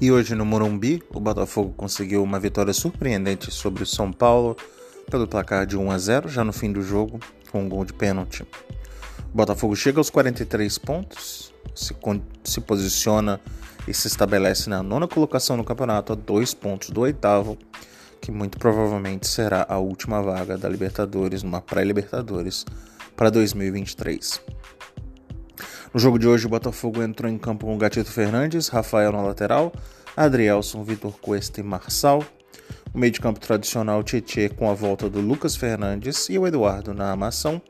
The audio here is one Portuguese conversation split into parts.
E hoje no Morumbi, o Botafogo conseguiu uma vitória surpreendente sobre o São Paulo pelo placar de 1 a 0 já no fim do jogo, com um gol de pênalti. O Botafogo chega aos 43 pontos, se, se posiciona e se estabelece na nona colocação no campeonato a dois pontos do oitavo, que muito provavelmente será a última vaga da Libertadores numa pré-Libertadores para 2023. No jogo de hoje, o Botafogo entrou em campo com Gatito Fernandes, Rafael na lateral, Adrielson, Vitor Cuesta e Marçal. O meio de campo tradicional Tietê com a volta do Lucas Fernandes e o Eduardo na armação.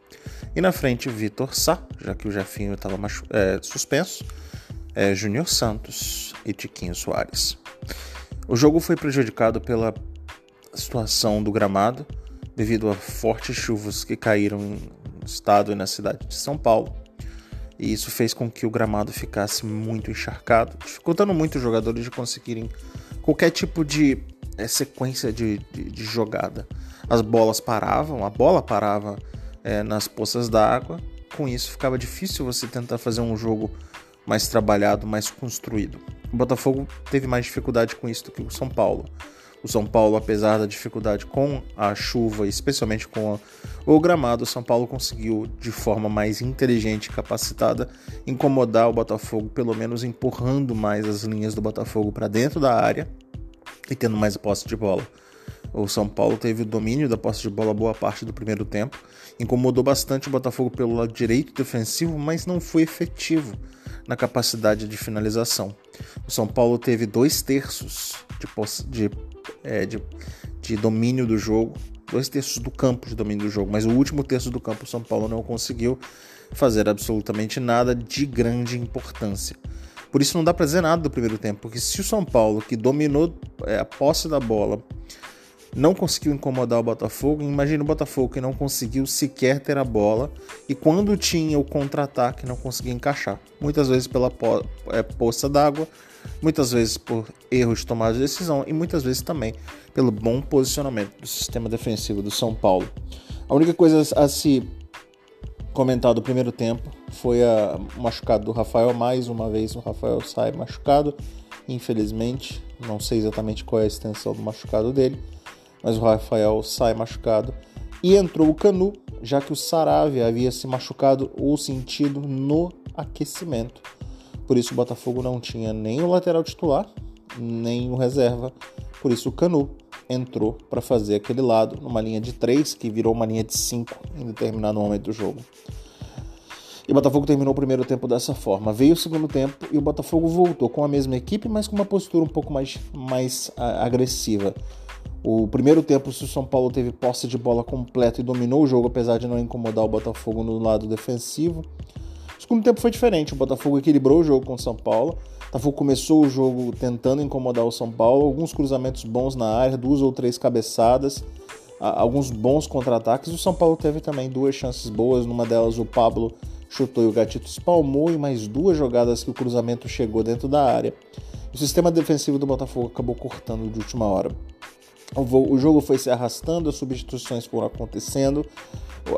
E na frente, Vitor Sá, já que o Jefinho estava é, suspenso, é, Júnior Santos e Tiquinho Soares. O jogo foi prejudicado pela situação do gramado, devido a fortes chuvas que caíram no estado e na cidade de São Paulo e isso fez com que o gramado ficasse muito encharcado, dificultando muito os jogadores de conseguirem qualquer tipo de é, sequência de, de, de, jogada. As bolas paravam, a bola parava é, nas poças d'água, com isso ficava difícil você tentar fazer um jogo mais trabalhado, mais construído. O Botafogo teve mais dificuldade com isso do que o São Paulo. O São Paulo, apesar da dificuldade com a chuva, especialmente com a, o gramado, o São Paulo conseguiu, de forma mais inteligente e capacitada, incomodar o Botafogo, pelo menos empurrando mais as linhas do Botafogo para dentro da área e tendo mais posse de bola. O São Paulo teve o domínio da posse de bola boa parte do primeiro tempo, incomodou bastante o Botafogo pelo lado direito defensivo, mas não foi efetivo na capacidade de finalização. O São Paulo teve dois terços de, de é, de, de domínio do jogo, dois terços do campo de domínio do jogo, mas o último terço do campo o São Paulo não conseguiu fazer absolutamente nada de grande importância. Por isso não dá para dizer nada do primeiro tempo, porque se o São Paulo, que dominou é, a posse da bola, não conseguiu incomodar o Botafogo, imagina o Botafogo que não conseguiu sequer ter a bola e quando tinha o contra-ataque não conseguia encaixar. Muitas vezes pela po é, poça d'água, muitas vezes por erros de tomada de decisão e muitas vezes também pelo bom posicionamento do sistema defensivo do São Paulo. A única coisa a se comentar do primeiro tempo foi o machucado do Rafael. Mais uma vez o Rafael sai machucado, infelizmente. Não sei exatamente qual é a extensão do machucado dele, mas o Rafael sai machucado. E entrou o Canu, já que o Saravia havia se machucado ou sentido no aquecimento. Por isso o Botafogo não tinha nem o lateral titular, nem o reserva. Por isso o Canu entrou para fazer aquele lado numa linha de 3 que virou uma linha de 5 em determinado momento do jogo. E o Botafogo terminou o primeiro tempo dessa forma. Veio o segundo tempo e o Botafogo voltou com a mesma equipe, mas com uma postura um pouco mais, mais agressiva. O primeiro tempo, o São Paulo teve posse de bola completa e dominou o jogo, apesar de não incomodar o Botafogo no lado defensivo. Segundo tempo foi diferente. O Botafogo equilibrou o jogo com o São Paulo. O Botafogo começou o jogo tentando incomodar o São Paulo. Alguns cruzamentos bons na área, duas ou três cabeçadas, alguns bons contra-ataques. O São Paulo teve também duas chances boas. Numa delas, o Pablo chutou e o Gatito espalmou. E mais duas jogadas que o cruzamento chegou dentro da área. O sistema defensivo do Botafogo acabou cortando de última hora. O jogo foi se arrastando, as substituições foram acontecendo.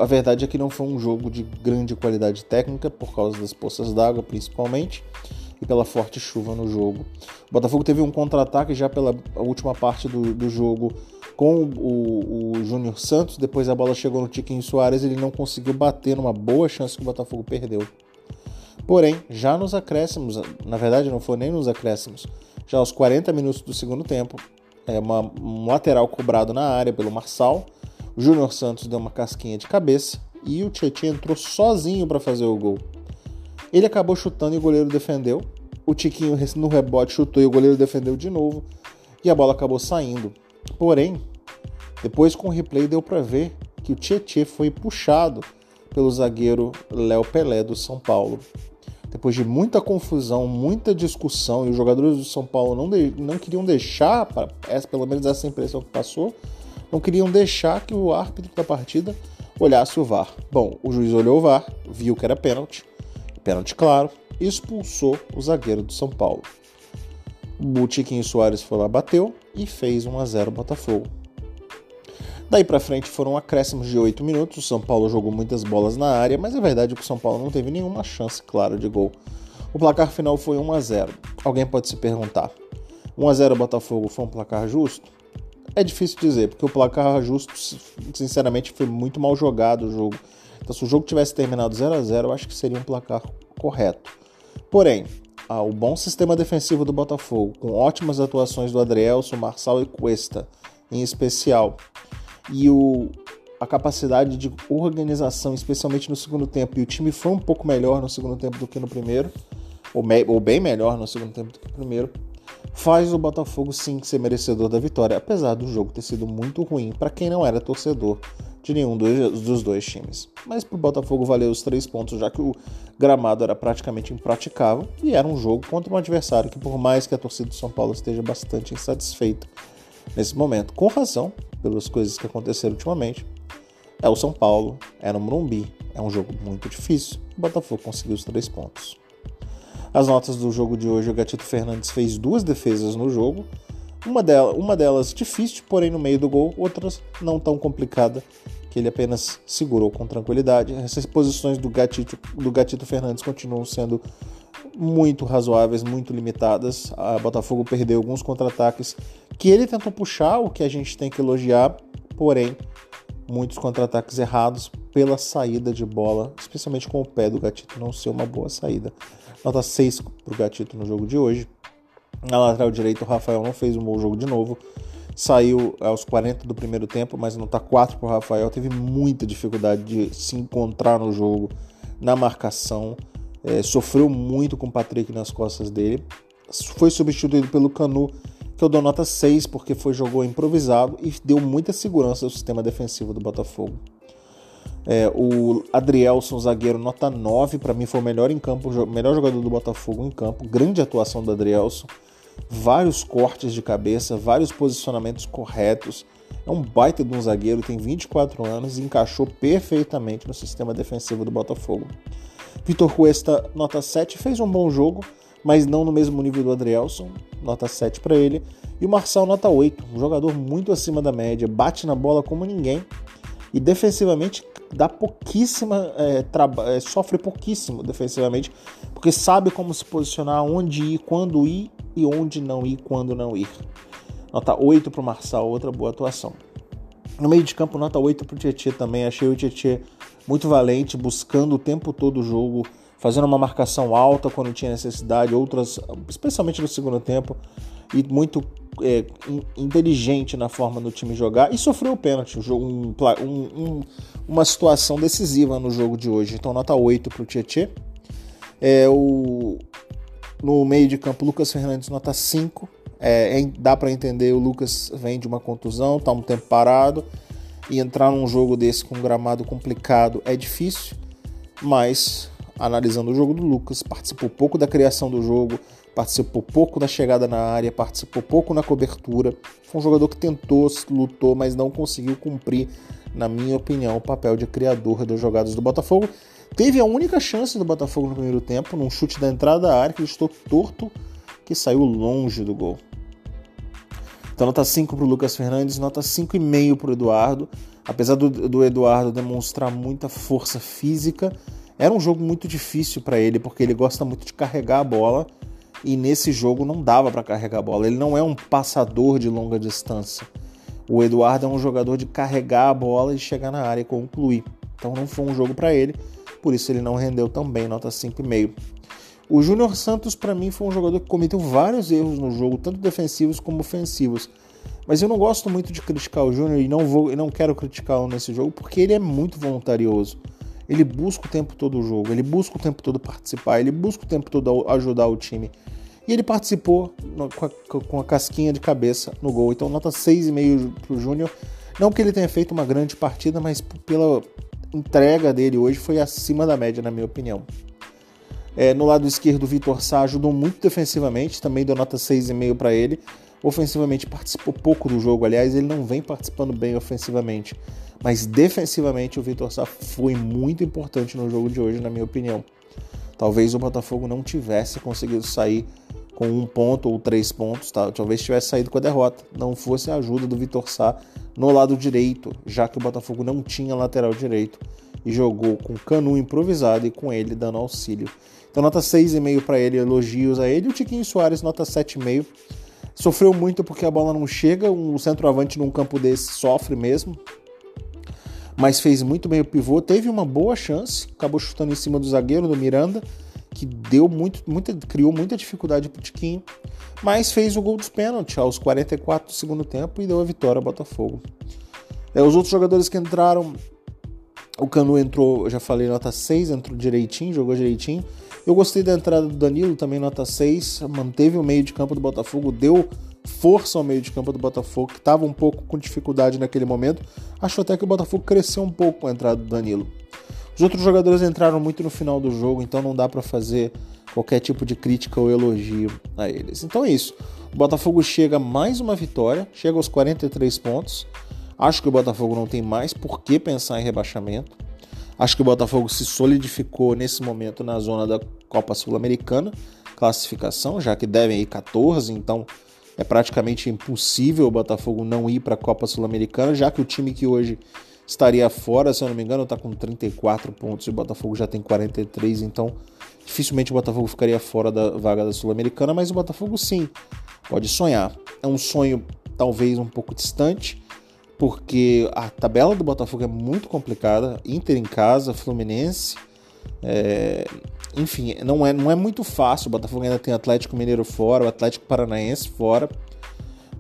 A verdade é que não foi um jogo de grande qualidade técnica, por causa das poças d'água principalmente, e pela forte chuva no jogo. O Botafogo teve um contra-ataque já pela última parte do, do jogo com o, o Júnior Santos. Depois a bola chegou no Tiquinho Soares, ele não conseguiu bater numa boa chance que o Botafogo perdeu. Porém, já nos acréscimos, na verdade não foi nem nos acréscimos, já aos 40 minutos do segundo tempo, é uma, um lateral cobrado na área pelo Marçal. O Júnior Santos deu uma casquinha de cabeça e o Tietchan entrou sozinho para fazer o gol. Ele acabou chutando e o goleiro defendeu. O Tiquinho no rebote chutou e o goleiro defendeu de novo e a bola acabou saindo. Porém, depois com o replay deu para ver que o Tietchan foi puxado pelo zagueiro Léo Pelé do São Paulo depois de muita confusão, muita discussão, e os jogadores do São Paulo não, de, não queriam deixar, essa, pelo menos essa impressão que passou, não queriam deixar que o árbitro da partida olhasse o VAR. Bom, o juiz olhou o VAR, viu que era pênalti, pênalti claro, expulsou o zagueiro do São Paulo. O Tiquinho Soares foi lá, bateu e fez 1 a 0 Botafogo. Daí para frente foram acréscimos de 8 minutos. O São Paulo jogou muitas bolas na área, mas a verdade é que o São Paulo não teve nenhuma chance clara de gol. O placar final foi 1 a 0. Alguém pode se perguntar: 1 a 0 Botafogo foi um placar justo? É difícil dizer, porque o placar justo, sinceramente, foi muito mal jogado o jogo. Então, se o jogo tivesse terminado 0 a 0 eu acho que seria um placar correto. Porém, ah, o bom sistema defensivo do Botafogo, com ótimas atuações do Adrielson, Marçal e Cuesta, em especial, e o, a capacidade de organização, especialmente no segundo tempo, e o time foi um pouco melhor no segundo tempo do que no primeiro, ou, me, ou bem melhor no segundo tempo do que no primeiro, faz o Botafogo sim ser merecedor da vitória, apesar do jogo ter sido muito ruim para quem não era torcedor de nenhum dos dois times. Mas para o Botafogo valeu os três pontos, já que o gramado era praticamente impraticável e era um jogo contra um adversário que, por mais que a torcida do São Paulo esteja bastante insatisfeita nesse momento, com razão, pelas coisas que aconteceram ultimamente, é o São Paulo, é no Morumbi, é um jogo muito difícil. O Botafogo conseguiu os três pontos. As notas do jogo de hoje, o Gatito Fernandes fez duas defesas no jogo, uma, delas, uma delas difícil, porém no meio do gol, outras não tão complicada, que ele apenas segurou com tranquilidade. Essas posições do Gatito, do Gatito Fernandes continuam sendo muito razoáveis, muito limitadas. A Botafogo perdeu alguns contra-ataques que ele tentou puxar, o que a gente tem que elogiar, porém muitos contra-ataques errados pela saída de bola, especialmente com o pé do Gatito não ser uma boa saída. Nota 6 para o Gatito no jogo de hoje. Na lateral direito, o Rafael não fez um bom jogo de novo. Saiu aos 40 do primeiro tempo, mas nota 4 para o Rafael. Teve muita dificuldade de se encontrar no jogo, na marcação. É, sofreu muito com o Patrick nas costas dele. Foi substituído pelo Canu, que eu dou nota 6 porque foi jogou improvisado e deu muita segurança ao sistema defensivo do Botafogo. É, o Adrielson, zagueiro, nota 9, para mim foi o melhor em campo, melhor jogador do Botafogo em campo. Grande atuação do Adrielson. Vários cortes de cabeça, vários posicionamentos corretos. É um baita de um zagueiro, tem 24 anos e encaixou perfeitamente no sistema defensivo do Botafogo. Vitor Cuesta, nota 7, fez um bom jogo, mas não no mesmo nível do Adrielson, nota 7 para ele. E o Marçal, nota 8, um jogador muito acima da média, bate na bola como ninguém e defensivamente dá pouquíssima, é, é, sofre pouquíssimo defensivamente, porque sabe como se posicionar, onde ir, quando ir e onde não ir, quando não ir. Nota 8 para o Marçal, outra boa atuação. No meio de campo, nota 8 para o Tietchan também. Achei o Tietchan muito valente, buscando o tempo todo o jogo, fazendo uma marcação alta quando tinha necessidade, outras, especialmente no segundo tempo, e muito é, inteligente na forma do time jogar e sofreu o pênalti, um, um, uma situação decisiva no jogo de hoje. Então, nota 8 para o Tietchan. É, o, no meio de campo, Lucas Fernandes, nota 5. É, é, dá para entender, o Lucas vem de uma contusão, está um tempo parado e entrar num jogo desse com um gramado complicado é difícil, mas analisando o jogo do Lucas, participou pouco da criação do jogo, participou pouco da chegada na área, participou pouco na cobertura. Foi um jogador que tentou, lutou, mas não conseguiu cumprir, na minha opinião, o papel de criador das jogadas do Botafogo. Teve a única chance do Botafogo no primeiro tempo, num chute da entrada da área, que estou torto, que saiu longe do gol. Então, nota 5 para o Lucas Fernandes, nota 5,5 para o Eduardo. Apesar do, do Eduardo demonstrar muita força física, era um jogo muito difícil para ele, porque ele gosta muito de carregar a bola e nesse jogo não dava para carregar a bola. Ele não é um passador de longa distância. O Eduardo é um jogador de carregar a bola e chegar na área e concluir. Então não foi um jogo para ele, por isso ele não rendeu tão bem, nota 5,5. O Júnior Santos, para mim, foi um jogador que cometeu vários erros no jogo, tanto defensivos como ofensivos. Mas eu não gosto muito de criticar o Júnior e não vou, não quero criticá-lo nesse jogo porque ele é muito voluntarioso ele busca o tempo todo o jogo, ele busca o tempo todo participar, ele busca o tempo todo ajudar o time. E ele participou com a, com a casquinha de cabeça no gol. Então, nota 6,5 para o Júnior. Não que ele tenha feito uma grande partida, mas pela entrega dele hoje foi acima da média, na minha opinião. É, no lado esquerdo, o Vitor Sá ajudou muito defensivamente, também deu nota 6,5 para ele. Ofensivamente participou pouco do jogo, aliás, ele não vem participando bem ofensivamente. Mas defensivamente o Vitor Sá foi muito importante no jogo de hoje, na minha opinião. Talvez o Botafogo não tivesse conseguido sair com um ponto ou três pontos, tá? talvez tivesse saído com a derrota. Não fosse a ajuda do Vitor Sá no lado direito, já que o Botafogo não tinha lateral direito e jogou com canu improvisado e com ele dando auxílio. Então, nota 6,5 para ele, elogios a ele. O Tiquinho Soares, nota 7,5 Sofreu muito porque a bola não chega, um centroavante num campo desse sofre mesmo. Mas fez muito bem o pivô, teve uma boa chance, acabou chutando em cima do zagueiro, do Miranda, que deu muito, muita, criou muita dificuldade pro Tiquinho, mas fez o gol dos pênaltis aos 44 do segundo tempo e deu a vitória ao Botafogo. É, os outros jogadores que entraram, o Canu entrou, já falei, nota 6, entrou direitinho, jogou direitinho. Eu gostei da entrada do Danilo, também nota 6, manteve o meio de campo do Botafogo, deu força ao meio de campo do Botafogo, que estava um pouco com dificuldade naquele momento. Acho até que o Botafogo cresceu um pouco com a entrada do Danilo. Os outros jogadores entraram muito no final do jogo, então não dá para fazer qualquer tipo de crítica ou elogio a eles. Então é isso. O Botafogo chega mais uma vitória, chega aos 43 pontos. Acho que o Botafogo não tem mais por que pensar em rebaixamento. Acho que o Botafogo se solidificou nesse momento na zona da Copa Sul-Americana, classificação, já que devem ir 14, então é praticamente impossível o Botafogo não ir para a Copa Sul-Americana, já que o time que hoje estaria fora, se eu não me engano, está com 34 pontos e o Botafogo já tem 43, então dificilmente o Botafogo ficaria fora da vaga da Sul-Americana, mas o Botafogo sim pode sonhar. É um sonho talvez um pouco distante, porque a tabela do Botafogo é muito complicada. Inter em casa, Fluminense. É, enfim, não é, não é muito fácil. O Botafogo ainda tem Atlético Mineiro fora, o Atlético Paranaense fora.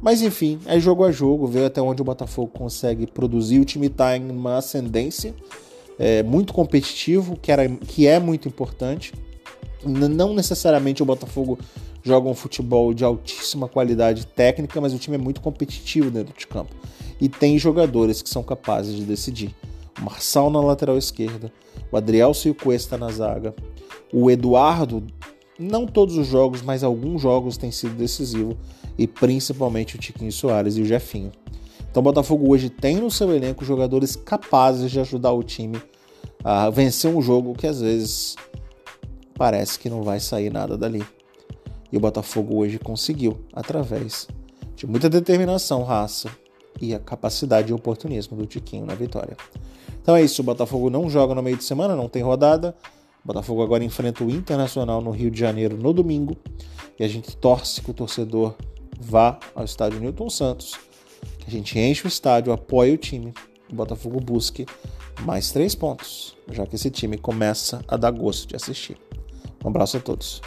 Mas enfim, é jogo a jogo, ver até onde o Botafogo consegue produzir. O time está em uma ascendência é, muito competitivo, que, era, que é muito importante. Não necessariamente o Botafogo joga um futebol de altíssima qualidade técnica, mas o time é muito competitivo dentro de campo e tem jogadores que são capazes de decidir. O Marçal na lateral esquerda, o Adrielso e o Cuesta na zaga, o Eduardo, não todos os jogos, mas alguns jogos têm sido decisivo e principalmente o Tiquinho Soares e o Jefinho. Então o Botafogo hoje tem no seu elenco jogadores capazes de ajudar o time a vencer um jogo que às vezes parece que não vai sair nada dali. E o Botafogo hoje conseguiu através de muita determinação, raça, e a capacidade e oportunismo do Tiquinho na vitória. Então é isso, o Botafogo não joga no meio de semana, não tem rodada. O Botafogo agora enfrenta o Internacional no Rio de Janeiro no domingo. E a gente torce que o torcedor vá ao estádio Newton Santos, que a gente enche o estádio, apoie o time, o Botafogo busque mais três pontos, já que esse time começa a dar gosto de assistir. Um abraço a todos.